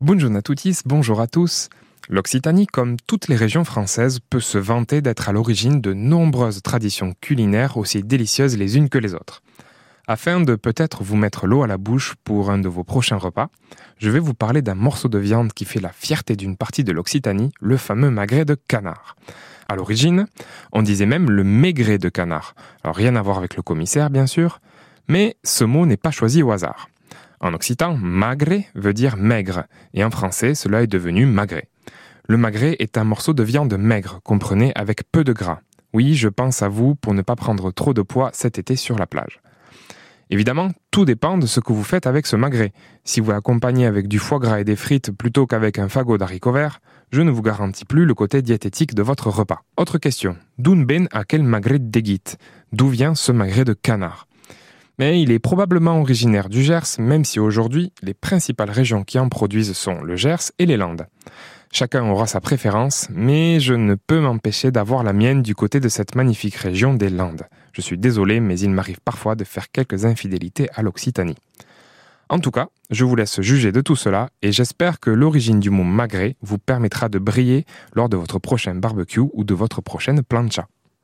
Bonjour à tous, bonjour à tous. L'Occitanie, comme toutes les régions françaises, peut se vanter d'être à l'origine de nombreuses traditions culinaires aussi délicieuses les unes que les autres. Afin de peut-être vous mettre l'eau à la bouche pour un de vos prochains repas, je vais vous parler d'un morceau de viande qui fait la fierté d'une partie de l'Occitanie, le fameux magret de canard. À l'origine, on disait même le maigret de canard. Rien à voir avec le commissaire, bien sûr, mais ce mot n'est pas choisi au hasard. En occitan, magret veut dire maigre, et en français, cela est devenu magret. Le magret est un morceau de viande maigre, comprenez, avec peu de gras. Oui, je pense à vous pour ne pas prendre trop de poids cet été sur la plage. Évidemment, tout dépend de ce que vous faites avec ce magret. Si vous l'accompagnez avec du foie gras et des frites plutôt qu'avec un fagot d'haricots verts, je ne vous garantis plus le côté diététique de votre repas. Autre question. D'où ben à quel magret déguite? D'où vient ce magret de canard? Mais il est probablement originaire du Gers, même si aujourd'hui, les principales régions qui en produisent sont le Gers et les Landes. Chacun aura sa préférence, mais je ne peux m'empêcher d'avoir la mienne du côté de cette magnifique région des Landes. Je suis désolé, mais il m'arrive parfois de faire quelques infidélités à l'Occitanie. En tout cas, je vous laisse juger de tout cela et j'espère que l'origine du mot magret vous permettra de briller lors de votre prochain barbecue ou de votre prochaine plancha.